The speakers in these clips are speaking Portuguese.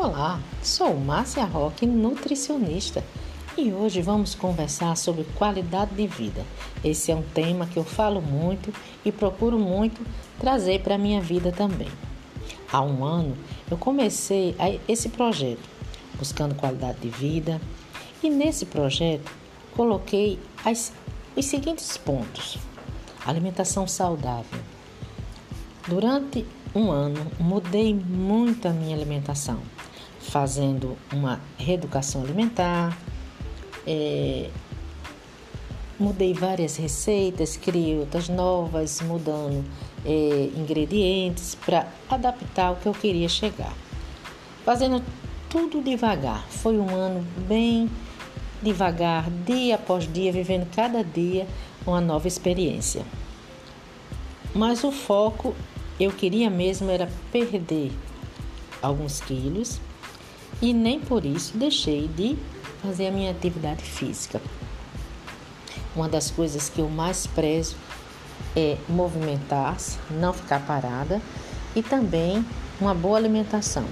Olá, sou Márcia Roque, nutricionista, e hoje vamos conversar sobre qualidade de vida. Esse é um tema que eu falo muito e procuro muito trazer para a minha vida também. Há um ano eu comecei esse projeto, buscando qualidade de vida, e nesse projeto coloquei as, os seguintes pontos: alimentação saudável. Durante um ano mudei muito a minha alimentação fazendo uma reeducação alimentar, é, mudei várias receitas, criei outras novas, mudando é, ingredientes para adaptar o que eu queria chegar. Fazendo tudo devagar. Foi um ano bem devagar, dia após dia, vivendo cada dia uma nova experiência. Mas o foco eu queria mesmo era perder alguns quilos e nem por isso deixei de fazer a minha atividade física. Uma das coisas que eu mais prezo é movimentar-se, não ficar parada e também uma boa alimentação.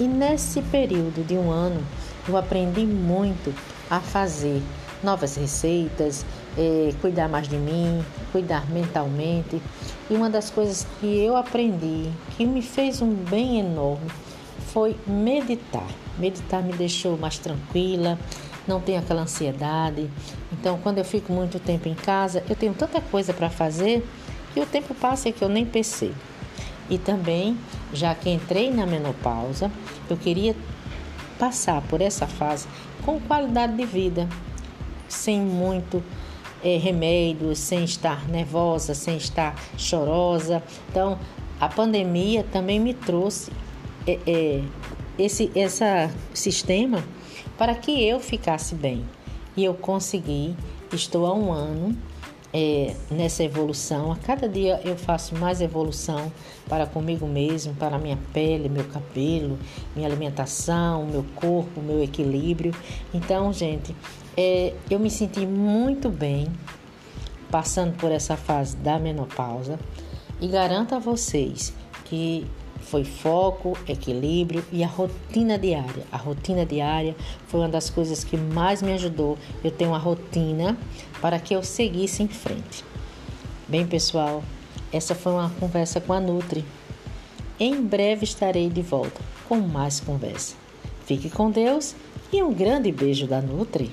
E nesse período de um ano eu aprendi muito a fazer novas receitas, é, cuidar mais de mim, cuidar mentalmente. E uma das coisas que eu aprendi, que me fez um bem enorme, foi meditar. Meditar me deixou mais tranquila, não tenho aquela ansiedade. Então, quando eu fico muito tempo em casa, eu tenho tanta coisa para fazer que o tempo passa e que eu nem percebo. E também, já que entrei na menopausa, eu queria passar por essa fase com qualidade de vida, sem muito é, remédios, sem estar nervosa, sem estar chorosa. Então, a pandemia também me trouxe é, é, esse essa sistema para que eu ficasse bem. E eu consegui, estou há um ano é, nessa evolução. A cada dia eu faço mais evolução para comigo mesmo, para minha pele, meu cabelo, minha alimentação, meu corpo, meu equilíbrio. Então, gente, é, eu me senti muito bem passando por essa fase da menopausa e garanto a vocês que foi foco, equilíbrio e a rotina diária. A rotina diária foi uma das coisas que mais me ajudou. Eu tenho uma rotina para que eu seguisse em frente. Bem, pessoal, essa foi uma conversa com a Nutri. Em breve estarei de volta com mais conversa. Fique com Deus e um grande beijo da Nutri.